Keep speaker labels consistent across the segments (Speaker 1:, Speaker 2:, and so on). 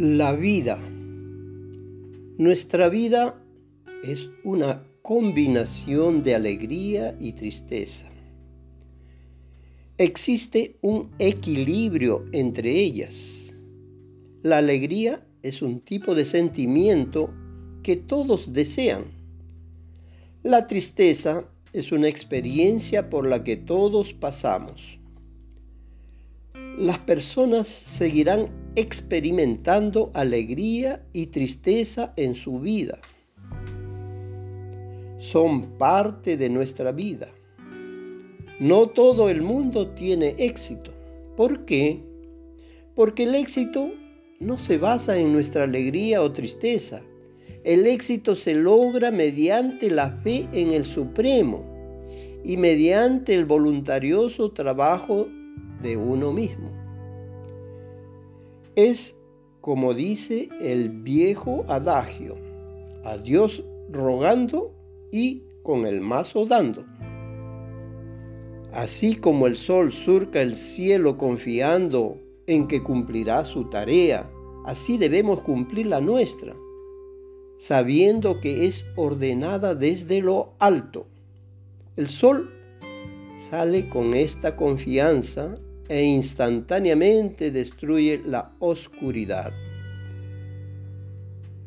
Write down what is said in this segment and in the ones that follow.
Speaker 1: La vida. Nuestra vida es una combinación de alegría y tristeza. Existe un equilibrio entre ellas. La alegría es un tipo de sentimiento que todos desean. La tristeza es una experiencia por la que todos pasamos las personas seguirán experimentando alegría y tristeza en su vida. Son parte de nuestra vida. No todo el mundo tiene éxito. ¿Por qué? Porque el éxito no se basa en nuestra alegría o tristeza. El éxito se logra mediante la fe en el Supremo y mediante el voluntarioso trabajo de uno mismo. Es como dice el viejo adagio, a Dios rogando y con el mazo dando. Así como el sol surca el cielo confiando en que cumplirá su tarea, así debemos cumplir la nuestra, sabiendo que es ordenada desde lo alto. El sol sale con esta confianza e instantáneamente destruye la oscuridad.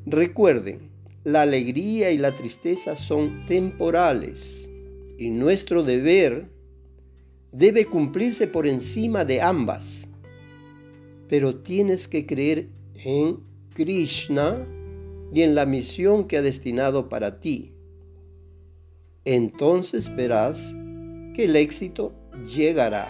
Speaker 1: Recuerden, la alegría y la tristeza son temporales y nuestro deber debe cumplirse por encima de ambas. Pero tienes que creer en Krishna y en la misión que ha destinado para ti. Entonces verás que el éxito llegará.